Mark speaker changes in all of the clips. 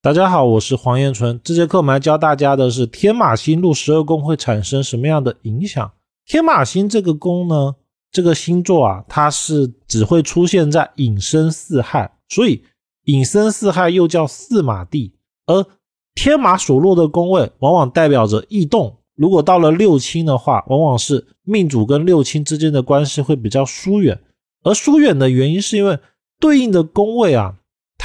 Speaker 1: 大家好，我是黄彦纯。这节课我们来教大家的是天马星入十二宫会产生什么样的影响。天马星这个宫呢，这个星座啊，它是只会出现在寅申巳亥，所以寅申巳亥又叫巳马地。而天马所落的宫位，往往代表着异动。如果到了六亲的话，往往是命主跟六亲之间的关系会比较疏远。而疏远的原因是因为对应的宫位啊。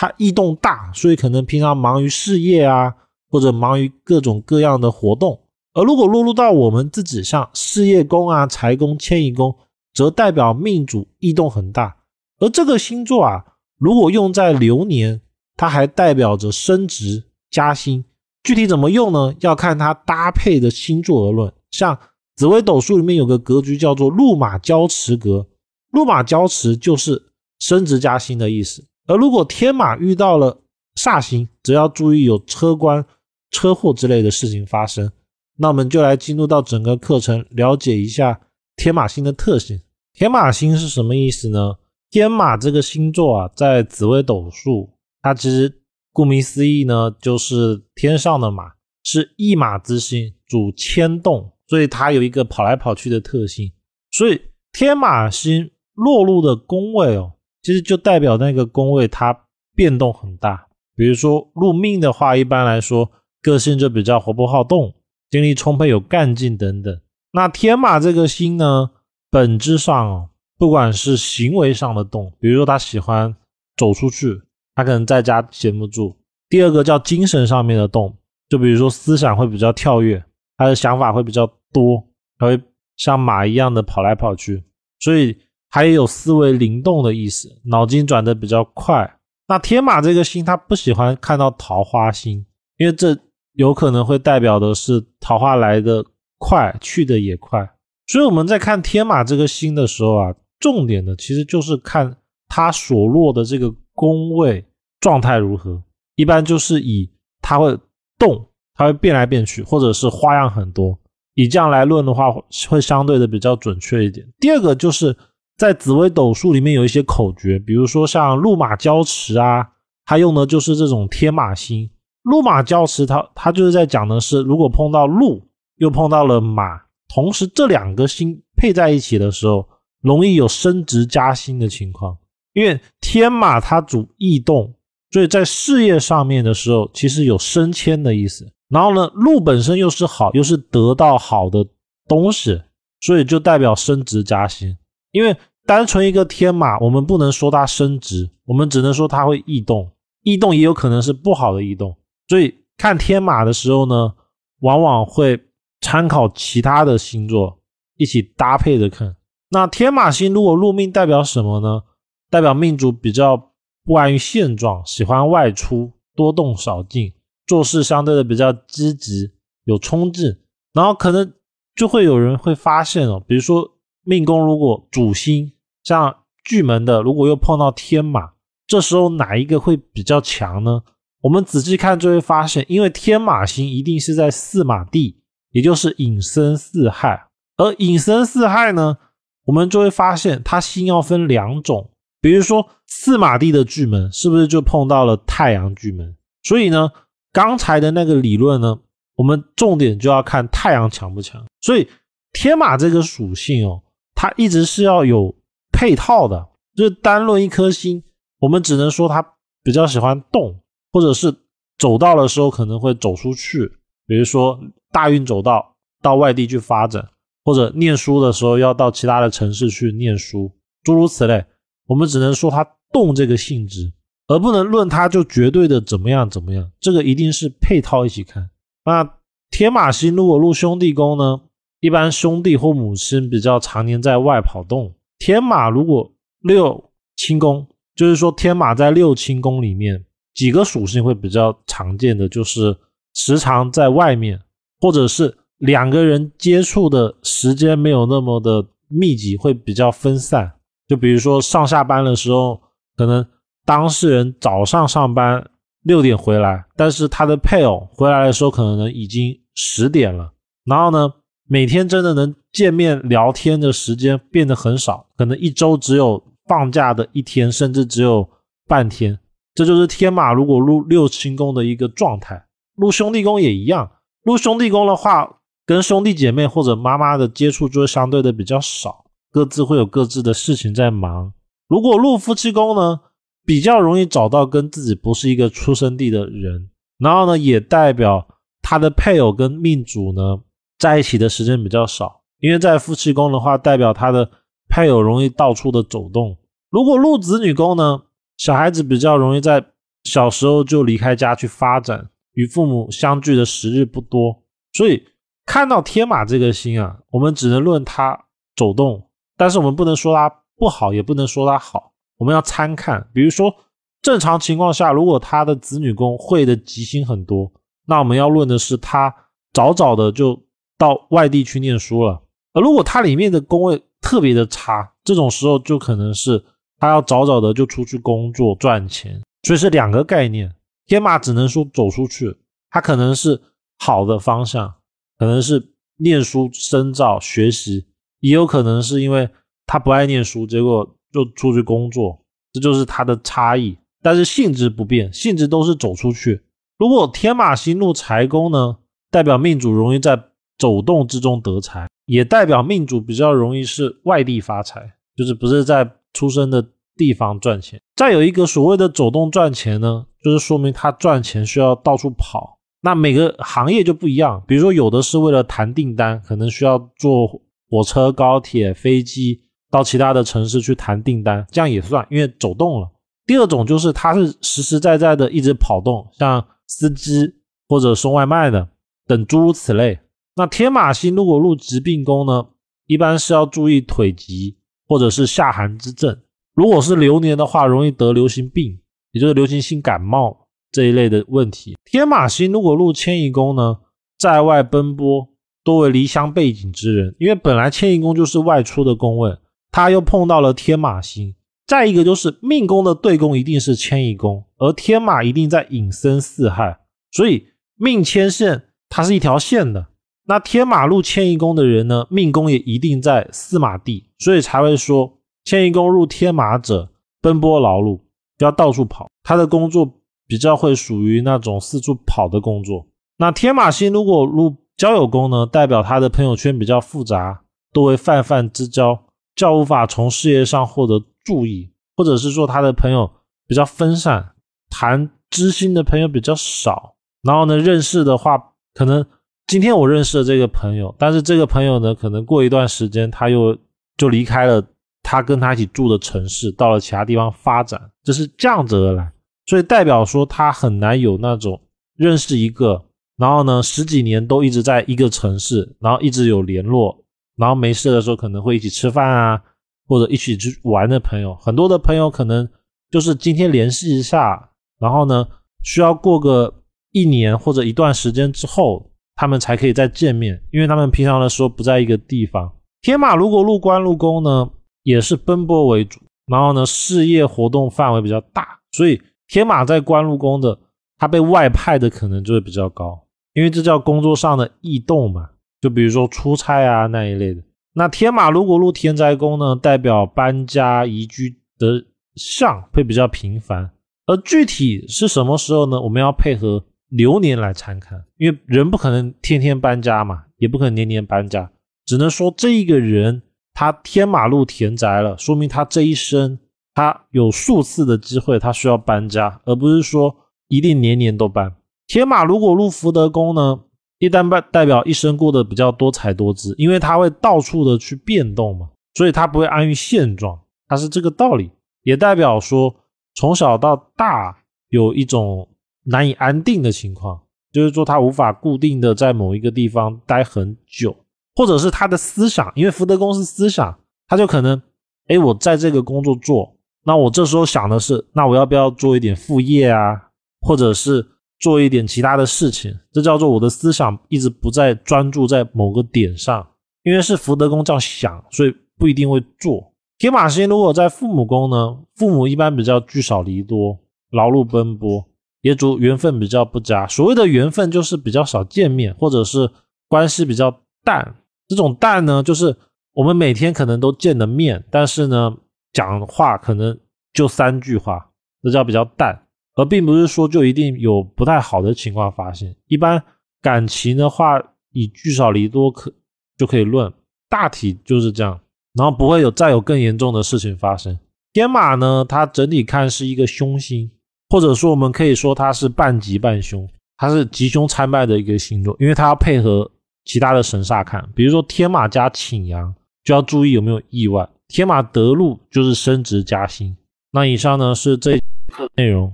Speaker 1: 它异动大，所以可能平常忙于事业啊，或者忙于各种各样的活动。而如果落入到我们自己像事业宫啊、财宫、迁移宫，则代表命主异动很大。而这个星座啊，如果用在流年，它还代表着升职加薪。具体怎么用呢？要看它搭配的星座而论。像紫微斗数里面有个格局叫做禄马交驰格，禄马交驰就是升职加薪的意思。而如果天马遇到了煞星，则要注意有车关、车祸之类的事情发生。那我们就来进入到整个课程，了解一下天马星的特性。天马星是什么意思呢？天马这个星座啊，在紫微斗数，它其实顾名思义呢，就是天上的马，是一马之星，主牵动，所以它有一个跑来跑去的特性。所以天马星落入的宫位哦。其实就代表那个宫位它变动很大，比如说入命的话，一般来说个性就比较活泼好动，精力充沛有干劲等等。那天马这个星呢，本质上，不管是行为上的动，比如说他喜欢走出去，他可能在家闲不住。第二个叫精神上面的动，就比如说思想会比较跳跃，他的想法会比较多，他会像马一样的跑来跑去，所以。还有思维灵动的意思，脑筋转得比较快。那天马这个星，他不喜欢看到桃花星，因为这有可能会代表的是桃花来的快，去的也快。所以我们在看天马这个星的时候啊，重点的其实就是看它所落的这个宫位状态如何。一般就是以它会动，它会变来变去，或者是花样很多。以这样来论的话，会相对的比较准确一点。第二个就是。在紫微斗数里面有一些口诀，比如说像禄马交驰啊，它用的就是这种天马星。禄马交驰，它它就是在讲的是，如果碰到禄又碰到了马，同时这两个星配在一起的时候，容易有升职加薪的情况。因为天马它主异动，所以在事业上面的时候，其实有升迁的意思。然后呢，禄本身又是好，又是得到好的东西，所以就代表升职加薪。因为单纯一个天马，我们不能说它升值，我们只能说它会异动，异动也有可能是不好的异动。所以看天马的时候呢，往往会参考其他的星座一起搭配着看。那天马星如果入命，代表什么呢？代表命主比较不安于现状，喜欢外出，多动少静，做事相对的比较积极，有冲劲。然后可能就会有人会发现哦，比如说。命宫如果主星像巨门的，如果又碰到天马，这时候哪一个会比较强呢？我们仔细看就会发现，因为天马星一定是在四马地，也就是寅申巳亥，而寅申巳亥呢，我们就会发现它星要分两种，比如说四马地的巨门是不是就碰到了太阳巨门？所以呢，刚才的那个理论呢，我们重点就要看太阳强不强。所以天马这个属性哦。它一直是要有配套的，就是单论一颗星，我们只能说它比较喜欢动，或者是走到的时候可能会走出去，比如说大运走到到外地去发展，或者念书的时候要到其他的城市去念书，诸如此类。我们只能说他动这个性质，而不能论他就绝对的怎么样怎么样。这个一定是配套一起看。那天马星如果入兄弟宫呢？一般兄弟或母亲比较常年在外跑动，天马如果六亲宫，就是说天马在六亲宫里面，几个属性会比较常见的就是时常在外面，或者是两个人接触的时间没有那么的密集，会比较分散。就比如说上下班的时候，可能当事人早上上班六点回来，但是他的配偶回来的时候可能已经十点了，然后呢？每天真的能见面聊天的时间变得很少，可能一周只有放假的一天，甚至只有半天。这就是天马如果入六亲宫的一个状态。入兄弟宫也一样，入兄弟宫的话，跟兄弟姐妹或者妈妈的接触就会相对的比较少，各自会有各自的事情在忙。如果入夫妻宫呢，比较容易找到跟自己不是一个出生地的人，然后呢，也代表他的配偶跟命主呢在一起的时间比较少，因为在夫妻宫的话，代表他的配偶容易到处的走动。如果入子女宫呢，小孩子比较容易在小时候就离开家去发展，与父母相聚的时日不多，所以看到天马这个星啊，我们只能论它走动，但是我们不能说它不好，也不能说它好，我们要参看。比如说正常情况下，如果他的子女宫会的吉星很多，那我们要论的是他早早的就到外地去念书了，而如果它里面的宫位特别的差，这种时候就可能是。他要早早的就出去工作赚钱，所以是两个概念。天马只能说走出去，他可能是好的方向，可能是念书深造学习，也有可能是因为他不爱念书，结果就出去工作，这就是他的差异。但是性质不变，性质都是走出去。如果天马星入财宫呢，代表命主容易在走动之中得财，也代表命主比较容易是外地发财，就是不是在。出生的地方赚钱，再有一个所谓的走动赚钱呢，就是说明他赚钱需要到处跑。那每个行业就不一样，比如说有的是为了谈订单，可能需要坐火车、高铁、飞机到其他的城市去谈订单，这样也算，因为走动了。第二种就是他是实实在在的一直跑动，像司机或者送外卖的等诸如此类。那天马星如果入疾病宫呢，一般是要注意腿疾。或者是下寒之症，如果是流年的话，容易得流行病，也就是流行性感冒这一类的问题。天马星如果入迁移宫呢，在外奔波，多为离乡背景之人，因为本来迁移宫就是外出的宫位，他又碰到了天马星。再一个就是命宫的对宫一定是迁移宫，而天马一定在引申四害，所以命迁线它是一条线的。那天马入迁移宫的人呢，命宫也一定在四马地，所以才会说迁移宫入天马者奔波劳碌，要到处跑。他的工作比较会属于那种四处跑的工作。那天马星如果入交友宫呢，代表他的朋友圈比较复杂，多为泛泛之交，较无法从事业上获得注意，或者是说他的朋友比较分散，谈知心的朋友比较少。然后呢，认识的话可能。今天我认识了这个朋友，但是这个朋友呢，可能过一段时间他又就离开了他跟他一起住的城市，到了其他地方发展，就是这样子而来，所以代表说他很难有那种认识一个，然后呢十几年都一直在一个城市，然后一直有联络，然后没事的时候可能会一起吃饭啊，或者一起去玩的朋友，很多的朋友可能就是今天联系一下，然后呢需要过个一年或者一段时间之后。他们才可以再见面，因为他们平常的时候不在一个地方。天马如果入官禄宫呢，也是奔波为主，然后呢，事业活动范围比较大，所以天马在官禄宫的，他被外派的可能就会比较高，因为这叫工作上的异动嘛。就比如说出差啊那一类的。那天马如果入天灾宫呢，代表搬家移居的相会比较频繁，而具体是什么时候呢？我们要配合。流年来参看，因为人不可能天天搬家嘛，也不可能年年搬家，只能说这一个人他天马路田宅了，说明他这一生他有数次的机会他需要搬家，而不是说一定年年都搬。天马如果入福德宫呢，一旦代代表一生过得比较多彩多姿，因为他会到处的去变动嘛，所以他不会安于现状，他是这个道理，也代表说从小到大有一种。难以安定的情况，就是说他无法固定的在某一个地方待很久，或者是他的思想，因为福德宫是思想，他就可能，哎，我在这个工作做，那我这时候想的是，那我要不要做一点副业啊，或者是做一点其他的事情？这叫做我的思想一直不在专注在某个点上，因为是福德宫这样想，所以不一定会做。天马星如果在父母宫呢，父母一般比较聚少离多，劳碌奔波。也主缘分比较不佳，所谓的缘分就是比较少见面，或者是关系比较淡。这种淡呢，就是我们每天可能都见的面，但是呢，讲话可能就三句话，这叫比较淡。而并不是说就一定有不太好的情况发生。一般感情的话，以聚少离多可就可以论，大体就是这样，然后不会有再有更严重的事情发生。天马呢，它整体看是一个凶星，或者说我们可以说它是半吉半凶，它是吉凶参半的一个星座，因为它要配合其他的神煞看，比如说天马加请阳，就要注意有没有意外。天马得禄就是升职加薪。那以上呢是这课内容。